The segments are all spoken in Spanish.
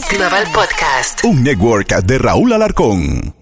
Global Podcast. Un network de Raúl Alarcón.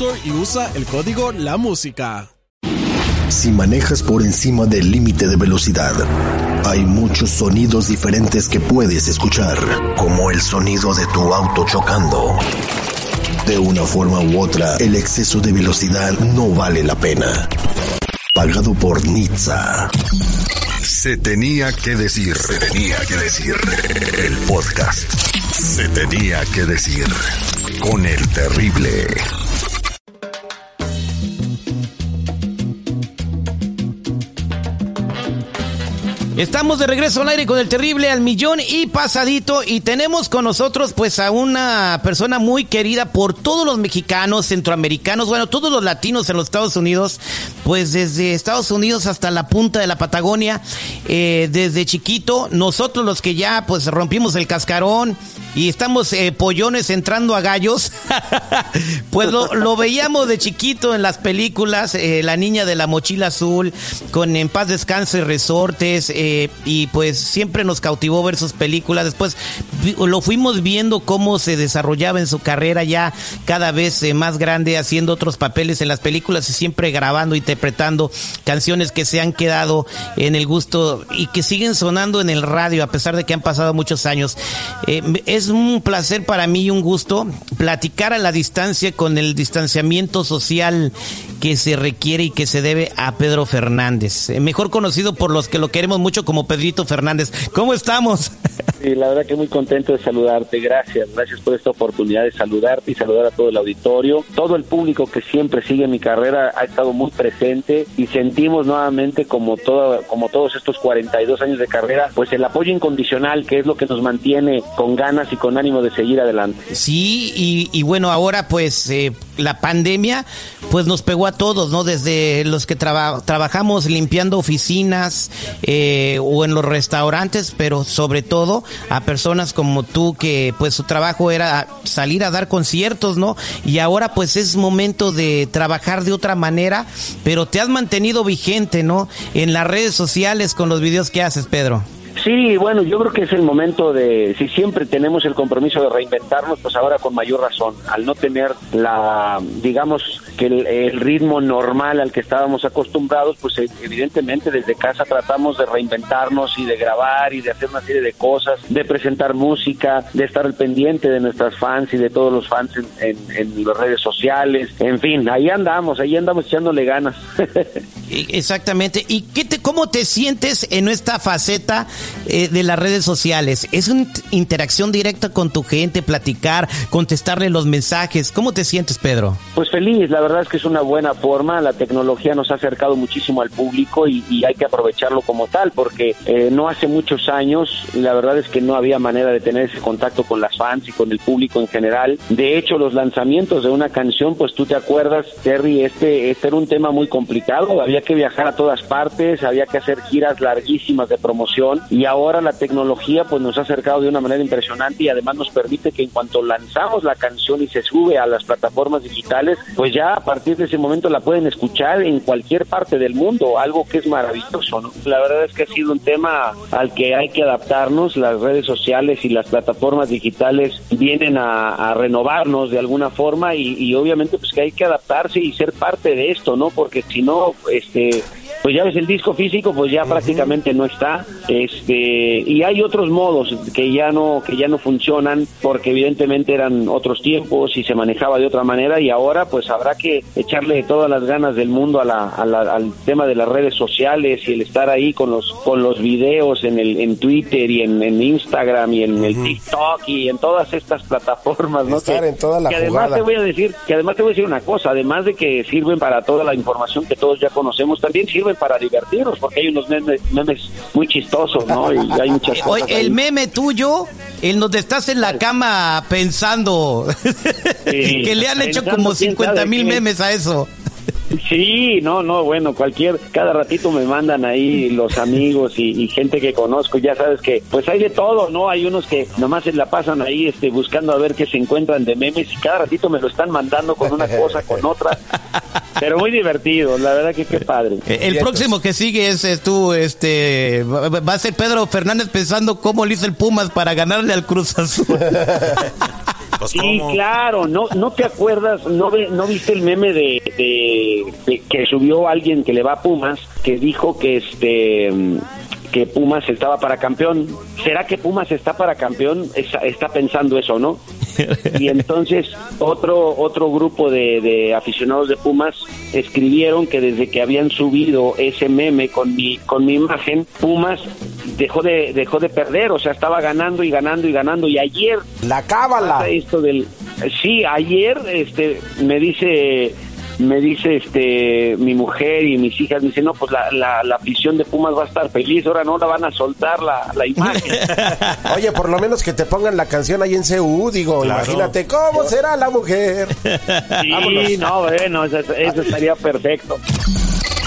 y usa el código La Música. Si manejas por encima del límite de velocidad, hay muchos sonidos diferentes que puedes escuchar, como el sonido de tu auto chocando. De una forma u otra, el exceso de velocidad no vale la pena. Pagado por Nizza. Se tenía que decir, se tenía que decir. El podcast. Se tenía que decir. Con el terrible. Estamos de regreso al aire con el terrible al millón y pasadito y tenemos con nosotros pues a una persona muy querida por todos los mexicanos, centroamericanos, bueno, todos los latinos en los Estados Unidos, pues desde Estados Unidos hasta la punta de la Patagonia, eh, desde chiquito, nosotros los que ya pues rompimos el cascarón y estamos eh, pollones entrando a gallos, pues lo, lo, veíamos de chiquito en las películas, eh, la niña de la mochila azul, con En paz descanse resortes, eh, y pues siempre nos cautivó ver sus películas. Después lo fuimos viendo cómo se desarrollaba en su carrera ya cada vez más grande, haciendo otros papeles en las películas y siempre grabando, interpretando canciones que se han quedado en el gusto y que siguen sonando en el radio a pesar de que han pasado muchos años. Es un placer para mí y un gusto platicar a la distancia con el distanciamiento social que se requiere y que se debe a Pedro Fernández, mejor conocido por los que lo queremos mucho como Pedrito Fernández. ¿Cómo estamos? Sí, la verdad que muy contento de saludarte. Gracias, gracias por esta oportunidad de saludarte y saludar a todo el auditorio. Todo el público que siempre sigue mi carrera ha estado muy presente y sentimos nuevamente como todo, como todos estos 42 años de carrera, pues el apoyo incondicional que es lo que nos mantiene con ganas y con ánimo de seguir adelante. Sí, y, bueno, ahora pues eh, la pandemia pues nos pegó a todos, ¿no? Desde los que traba, trabajamos limpiando oficinas eh, o en los restaurantes, pero sobre todo a personas como tú que pues su trabajo era salir a dar conciertos, ¿no? Y ahora pues es momento de trabajar de otra manera, pero te has mantenido vigente, ¿no? En las redes sociales con los videos que haces, Pedro. Sí, bueno, yo creo que es el momento de, si siempre tenemos el compromiso de reinventarnos, pues ahora con mayor razón, al no tener la, digamos, que el, el, ritmo normal al que estábamos acostumbrados, pues evidentemente desde casa tratamos de reinventarnos y de grabar y de hacer una serie de cosas, de presentar música, de estar al pendiente de nuestras fans y de todos los fans en, en, en las redes sociales, en fin, ahí andamos, ahí andamos echándole ganas. Exactamente. ¿Y qué te, cómo te sientes en esta faceta eh, de las redes sociales? ¿Es una interacción directa con tu gente, platicar, contestarle los mensajes? ¿Cómo te sientes, Pedro? Pues feliz, la verdad es que es una buena forma. La tecnología nos ha acercado muchísimo al público y, y hay que aprovecharlo como tal, porque eh, no hace muchos años, la verdad es que no había manera de tener ese contacto con las fans y con el público en general. De hecho, los lanzamientos de una canción, pues tú te acuerdas, Terry, este, este era un tema muy complicado. Había que viajar a todas partes, había que hacer giras larguísimas de promoción y ahora la tecnología pues nos ha acercado de una manera impresionante y además nos permite que en cuanto lanzamos la canción y se sube a las plataformas digitales, pues ya a partir de ese momento la pueden escuchar en cualquier parte del mundo, algo que es maravilloso, ¿no? La verdad es que ha sido un tema al que hay que adaptarnos, las redes sociales y las plataformas digitales vienen a, a renovarnos de alguna forma y, y obviamente pues que hay que adaptarse y ser parte de esto, ¿no? Porque si no, este pues ya ves el disco físico pues ya prácticamente no está este y hay otros modos que ya no que ya no funcionan porque evidentemente eran otros tiempos y se manejaba de otra manera y ahora pues habrá que echarle todas las ganas del mundo a la, al tema de las redes sociales y el estar ahí con los con los videos en el en Twitter y en, Instagram y en el TikTok y en todas estas plataformas no estar en toda la que además te voy a decir que además te voy a decir una cosa además de que sirven para toda la información que todos ya conocemos también sirven para divertirnos, porque hay unos memes, muy chistosos, ¿no? Y hay muchas cosas. el meme tuyo, en donde estás en la cama pensando, que le han hecho como 50 mil memes a eso. Sí, no, no, bueno, cualquier, cada ratito me mandan ahí los amigos y, gente que conozco, ya sabes que, pues hay de todo, ¿no? Hay unos que nomás se la pasan ahí, este, buscando a ver qué se encuentran de memes y cada ratito me lo están mandando con una cosa, con otra, pero muy divertido, la verdad que qué padre. Eh, el próximo que sigue es, tú, este, va a ser Pedro Fernández pensando cómo le hizo el Pumas para ganarle al Cruz Azul. Pues, sí, claro, no, no te acuerdas, no, no viste el meme de, que subió alguien que le va a Pumas, que dijo que este que Pumas estaba para campeón. ¿Será que Pumas está para campeón? Está, pensando eso, ¿no? Y entonces otro otro grupo de, de, aficionados de Pumas escribieron que desde que habían subido ese meme con mi con mi imagen, Pumas dejó de dejó de perder, o sea, estaba ganando y ganando y ganando. Y ayer la cábala. esto del sí, ayer este me dice me dice este mi mujer y mis hijas, me dicen, no, pues la, la, la afición de Pumas va a estar feliz, ahora no la van a soltar la, la imagen. Oye, por lo menos que te pongan la canción ahí en CU, digo, imagínate cómo será la mujer. Sí, no, bueno, eso, eso estaría perfecto.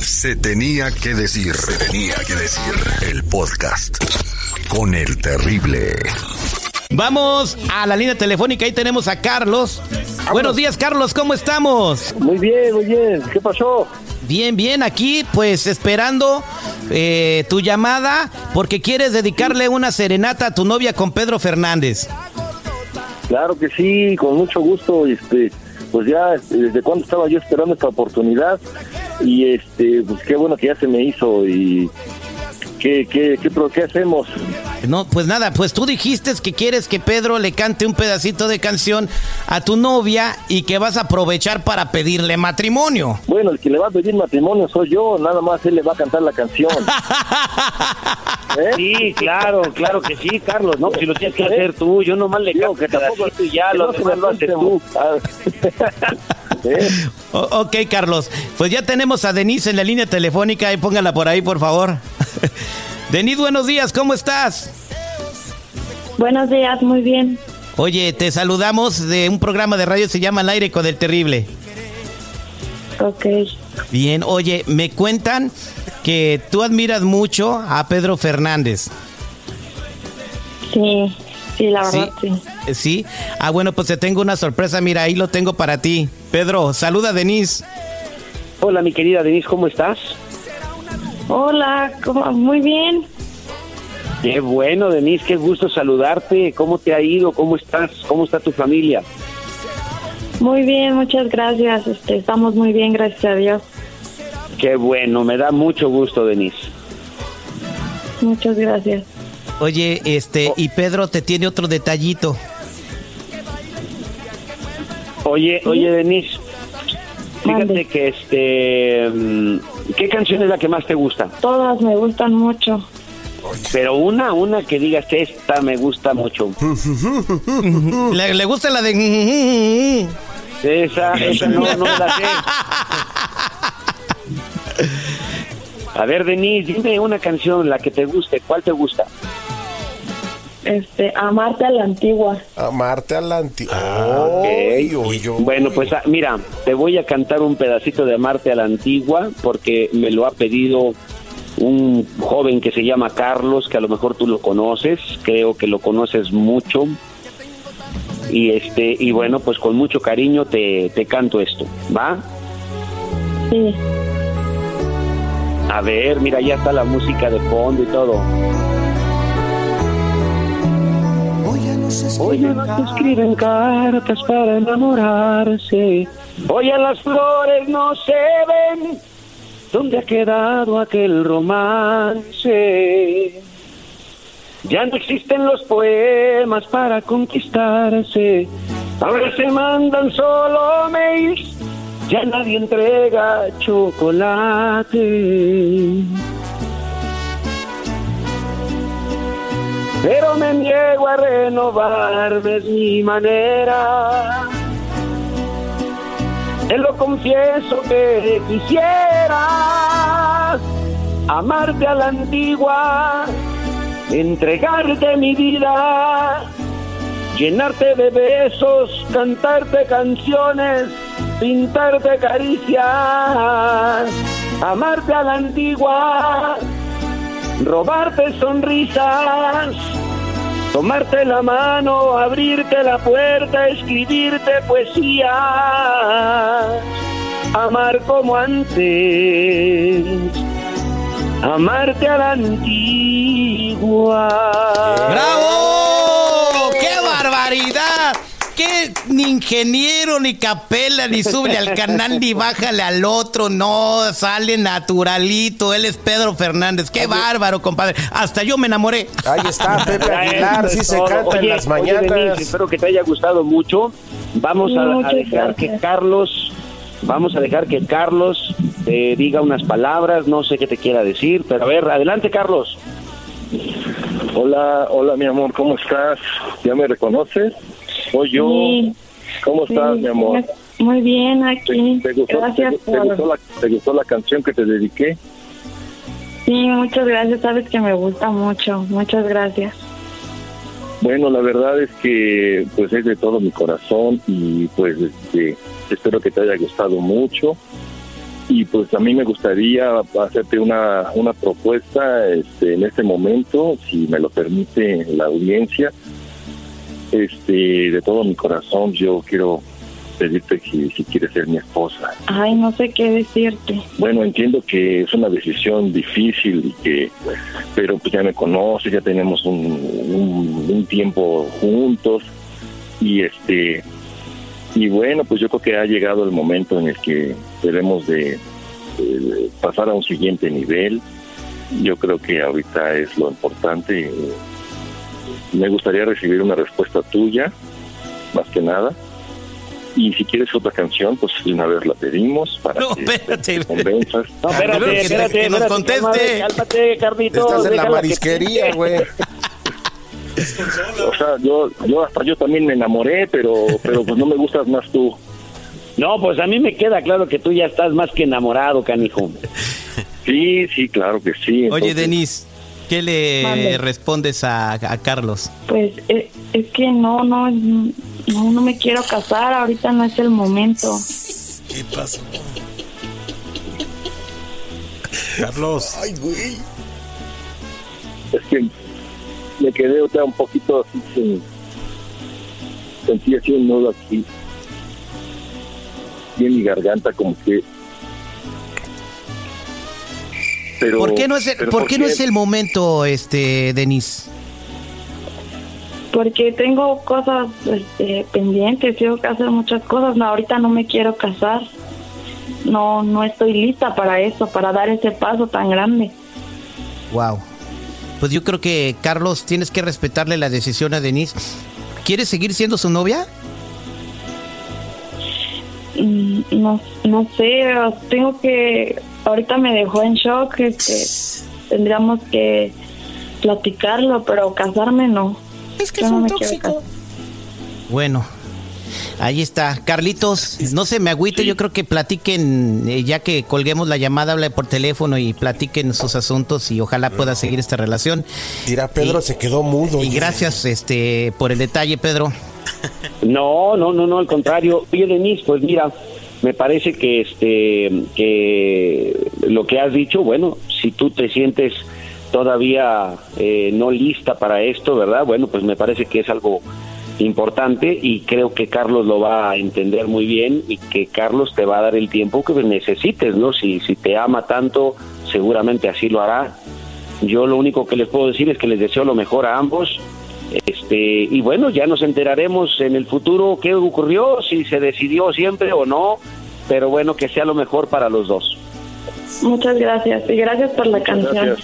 Se tenía que decir, se tenía que decir, el podcast con el terrible. Vamos a la línea telefónica, ahí tenemos a Carlos. Buenos días, Carlos, ¿cómo estamos? Muy bien, muy bien. ¿Qué pasó? Bien, bien, aquí pues esperando eh, tu llamada porque quieres dedicarle una serenata a tu novia con Pedro Fernández. Claro que sí, con mucho gusto. Este, pues ya desde cuando estaba yo esperando esta oportunidad y este, pues qué bueno que ya se me hizo y ¿Qué, qué, qué, qué hacemos? No, pues nada, pues tú dijiste que quieres que Pedro le cante un pedacito de canción a tu novia y que vas a aprovechar para pedirle matrimonio. Bueno, el que le va a pedir matrimonio soy yo, nada más él le va a cantar la canción. ¿Eh? Sí, claro, claro que sí, Carlos, no, si lo tienes que ¿Eh? hacer tú, yo nomás le canto que tampoco y ya, lo demás lo haces tú. ¿Eh? ok, Carlos, pues ya tenemos a Denise en la línea telefónica, y póngala por ahí, por favor. Denis, buenos días, ¿cómo estás? Buenos días, muy bien. Oye, te saludamos de un programa de radio se llama Al aire con el terrible. Ok. Bien, oye, me cuentan que tú admiras mucho a Pedro Fernández. Sí, sí, la verdad, sí. ¿Sí? ¿Sí? Ah, bueno, pues te tengo una sorpresa, mira, ahí lo tengo para ti. Pedro, saluda a Denise. Hola, mi querida Denise, ¿cómo estás? Hola, ¿cómo? muy bien. Qué bueno, Denise, qué gusto saludarte. ¿Cómo te ha ido? ¿Cómo estás? ¿Cómo está tu familia? Muy bien, muchas gracias. Este, estamos muy bien, gracias a Dios. Qué bueno, me da mucho gusto, Denise. Muchas gracias. Oye, este, y Pedro te tiene otro detallito. Oye, oye, Denise, fíjate que este, mm, ¿qué canción es la que más te gusta? Todas me gustan mucho. Pero una, una que digas, esta me gusta mucho. ¿Le, gusta la de... Esa, esa no, no la sé. A ver, Denise, dime una canción, la que te guste. ¿Cuál te gusta? Este, Amarte a la Antigua. Amarte a la Antigua. Ah, bueno, pues ah, mira, te voy a cantar un pedacito de Amarte a la Antigua porque me lo ha pedido un joven que se llama Carlos, que a lo mejor tú lo conoces, creo que lo conoces mucho. Y este y bueno, pues con mucho cariño te, te canto esto, ¿va? Sí. A ver, mira, ya está la música de fondo y todo. Hoy ya no se escriben cartas para enamorarse. Hoy las flores no se ven ¿Dónde ha quedado aquel romance? Ya no existen los poemas para conquistarse. Ahora se mandan solo mails. Ya nadie entrega chocolate. Pero me niego a renovarme, es mi manera. Te lo confieso que quisiera amarte a la antigua, entregarte mi vida, llenarte de besos, cantarte canciones, pintarte caricias, amarte a la antigua, robarte sonrisas tomarte la mano, abrirte la puerta, escribirte poesía, amar como antes, amarte a la antigua. Ingeniero, ni capela, ni sube al canal, ni bájale al otro? No, sale naturalito. Él es Pedro Fernández. ¡Qué bárbaro, compadre! Hasta yo me enamoré. Ahí está, Pepe Aguilar, sí se canta en las mañanas. espero que te haya gustado mucho. Vamos a, dejar que Carlos, vamos a dejar que Carlos te diga unas palabras. No sé qué te quiera decir, pero a ver, adelante, Carlos. Hola, hola, mi amor, ¿cómo estás? ¿Ya me reconoces? Soy yo. ¿Cómo estás, mi amor? Muy bien, aquí. ¿Te, gustó, gracias te, gustó la, ¿Te gustó la canción que te dediqué? Sí, muchas gracias. Sabes que me gusta mucho. Muchas gracias. Bueno, la verdad es que pues es de todo mi corazón y pues este, espero que te haya gustado mucho y pues a mí me gustaría hacerte una, una propuesta este, en este momento, si me lo permite la audiencia. Este, de todo mi corazón yo quiero pedirte que si quieres ser mi esposa. Ay, no sé qué decirte. Bueno, entiendo que es una decisión difícil y que, pero pues ya me conoces, ya tenemos un, un tiempo juntos y este y bueno, pues yo creo que ha llegado el momento en el que debemos de, pasar a un siguiente nivel. Yo creo que ahorita es lo importante. Me gustaría recibir una respuesta tuya, más que nada. Y si quieres otra canción, pues una vez la pedimos para no, que espérate. te convenzas. No, espérate, espérate, que nos conteste. Cálmate, Carlitos. Estás en la marisquería, güey. O sea, yo, yo hasta yo también me enamoré, pero, pero pues no me gustas más tú. No, pues a mí me queda claro que tú ya estás más que enamorado, canijo. Sí, sí, claro que sí. Oye, Denise, ¿qué le Mande. respondes a, a Carlos? Pues es, es que no, no, no, no me quiero casar. Ahorita no es el momento. ¿Qué pasó? Carlos. Ay, güey. Es que me quedé o sea, un poquito así sin... Sentí así un nudo aquí. Y en mi garganta como que... Pero, ¿Por qué no es el, ¿por qué no es el momento, este, Denise? Porque tengo cosas este, pendientes, tengo que hacer muchas cosas. No, ahorita no me quiero casar. No, no estoy lista para eso, para dar ese paso tan grande. Wow. Pues yo creo que, Carlos, tienes que respetarle la decisión a Denise. ¿Quieres seguir siendo su novia? Mm, No, no sé, tengo que. Ahorita me dejó en shock. Este, tendríamos que platicarlo, pero casarme no. Es que Yo es no un tóxico. Bueno, ahí está. Carlitos, no se me agüite, yo creo que platiquen, eh, ya que colguemos la llamada, habla por teléfono y platiquen sus asuntos y ojalá pueda seguir esta relación. Mira, Pedro Y- se quedó mudo. Y gracias este por el detalle, Pedro. No, no, no, no, al contrario. Oye, Denise, pues mira, me parece que este que lo que has dicho, bueno, si tú te sientes todavía eh, no lista para esto, ¿verdad? Bueno, pues me parece que es algo importante y creo que Carlos lo va a entender muy bien y que Carlos te va a dar el tiempo que necesites, ¿no? Si, si te ama tanto, seguramente así lo hará. Yo lo único que les puedo decir es que les deseo lo mejor a ambos. Este, y bueno, ya nos enteraremos en el futuro qué ocurrió, si se decidió siempre o no, pero bueno, que sea lo mejor para los dos. Muchas gracias y gracias por la canción.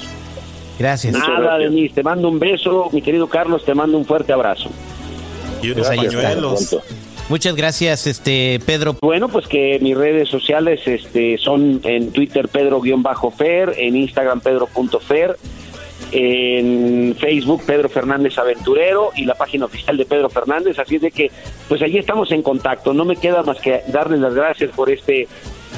Gracias. Nada, Denise, te mando un beso, mi querido Carlos, te mando un fuerte abrazo. Y unos pañuelos. Muchas gracias, este Pedro. Bueno, pues que mis redes sociales este, son en Twitter Pedro-Fer, en Instagram Pedro.fer, en Facebook Pedro Fernández Aventurero y la página oficial de Pedro Fernández, así es de que pues allí estamos en contacto. No me queda más que darles las gracias por este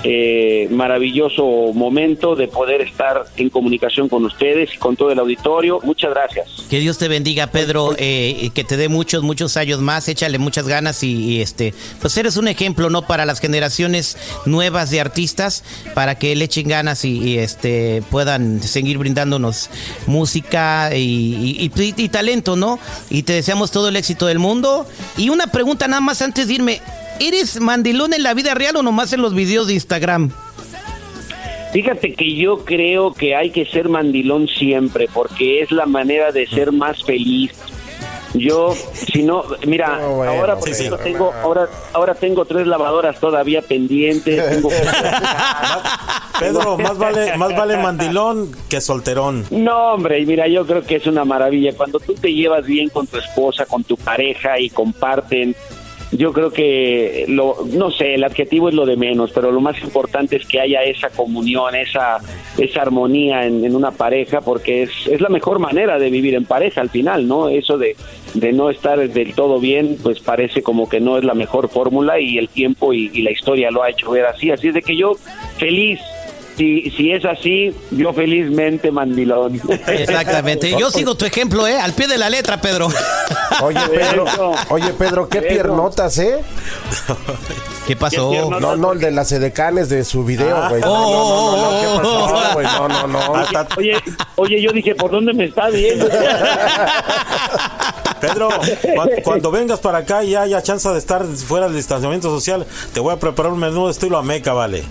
eh, maravilloso momento de poder estar en comunicación con ustedes y con todo el auditorio. Muchas gracias. Que Dios te bendiga, Pedro, eh, que te dé muchos, muchos años más. Échale muchas ganas y, y, este, pues eres un ejemplo, ¿no? Para las generaciones nuevas de artistas, para que le echen ganas y, y, este puedan seguir brindándonos música y, y talento, ¿no? Y te deseamos todo el éxito del mundo. Y una pregunta nada más antes de irme. ¿Eres mandilón en la vida real o nomás en los videos de Instagram? Fíjate que yo creo que hay que ser mandilón siempre, porque es la manera de ser más feliz. Yo, si no, mira, No, bueno, ahora por sí, ejemplo sí. tengo, ahora, ahora tengo tres lavadoras todavía pendientes. Tengo... Pedro, más vale, más vale mandilón que solterón. No, hombre, y mira, yo creo que es una maravilla. Cuando tú te llevas bien con tu esposa, con tu pareja y comparten, yo creo que, lo, no sé, el adjetivo es lo de menos, pero lo más importante es que haya esa comunión, esa, esa armonía en, en una pareja, porque es, es la mejor manera de vivir en pareja al final, ¿no? Eso de, de no estar del todo bien, pues parece como que no es la mejor fórmula y el tiempo y, y la historia lo ha hecho ver así. Así es de que yo feliz. Si, si es así, yo felizmente mandilón. Exactamente. Yo sigo tu ejemplo, ¿eh? Al pie de la letra, Pedro. Oye, Pedro, oye, Pedro, qué Eso. piernotas, ¿eh? ¿Qué pasó? Qué. No, no, el de las edecanes de su video, güey. No, Oh, no, no, no, ¿qué oh, pasó, güey? No, no, no. Hasta- Oye, oye, yo dije, ¿por dónde me está viendo? Pedro, cua- cuando vengas para acá y haya chance de estar fuera del distanciamiento social, te voy a preparar un menú de estilo Ameca, vale.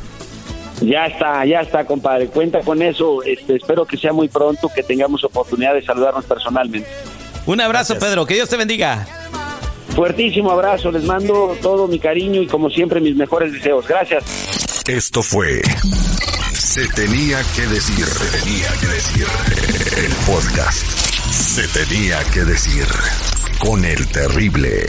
Ya está, ya está, compadre. Cuenta con eso. Este, espero que sea muy pronto, que tengamos oportunidad de saludarnos personalmente. Un abrazo, Gracias. Pedro. Que Dios te bendiga. Fuertísimo abrazo. Les mando todo mi cariño y como siempre mis mejores deseos. Gracias. Esto fue Se tenía que decir, se tenía que decir el podcast. Se tenía que decir con el terrible.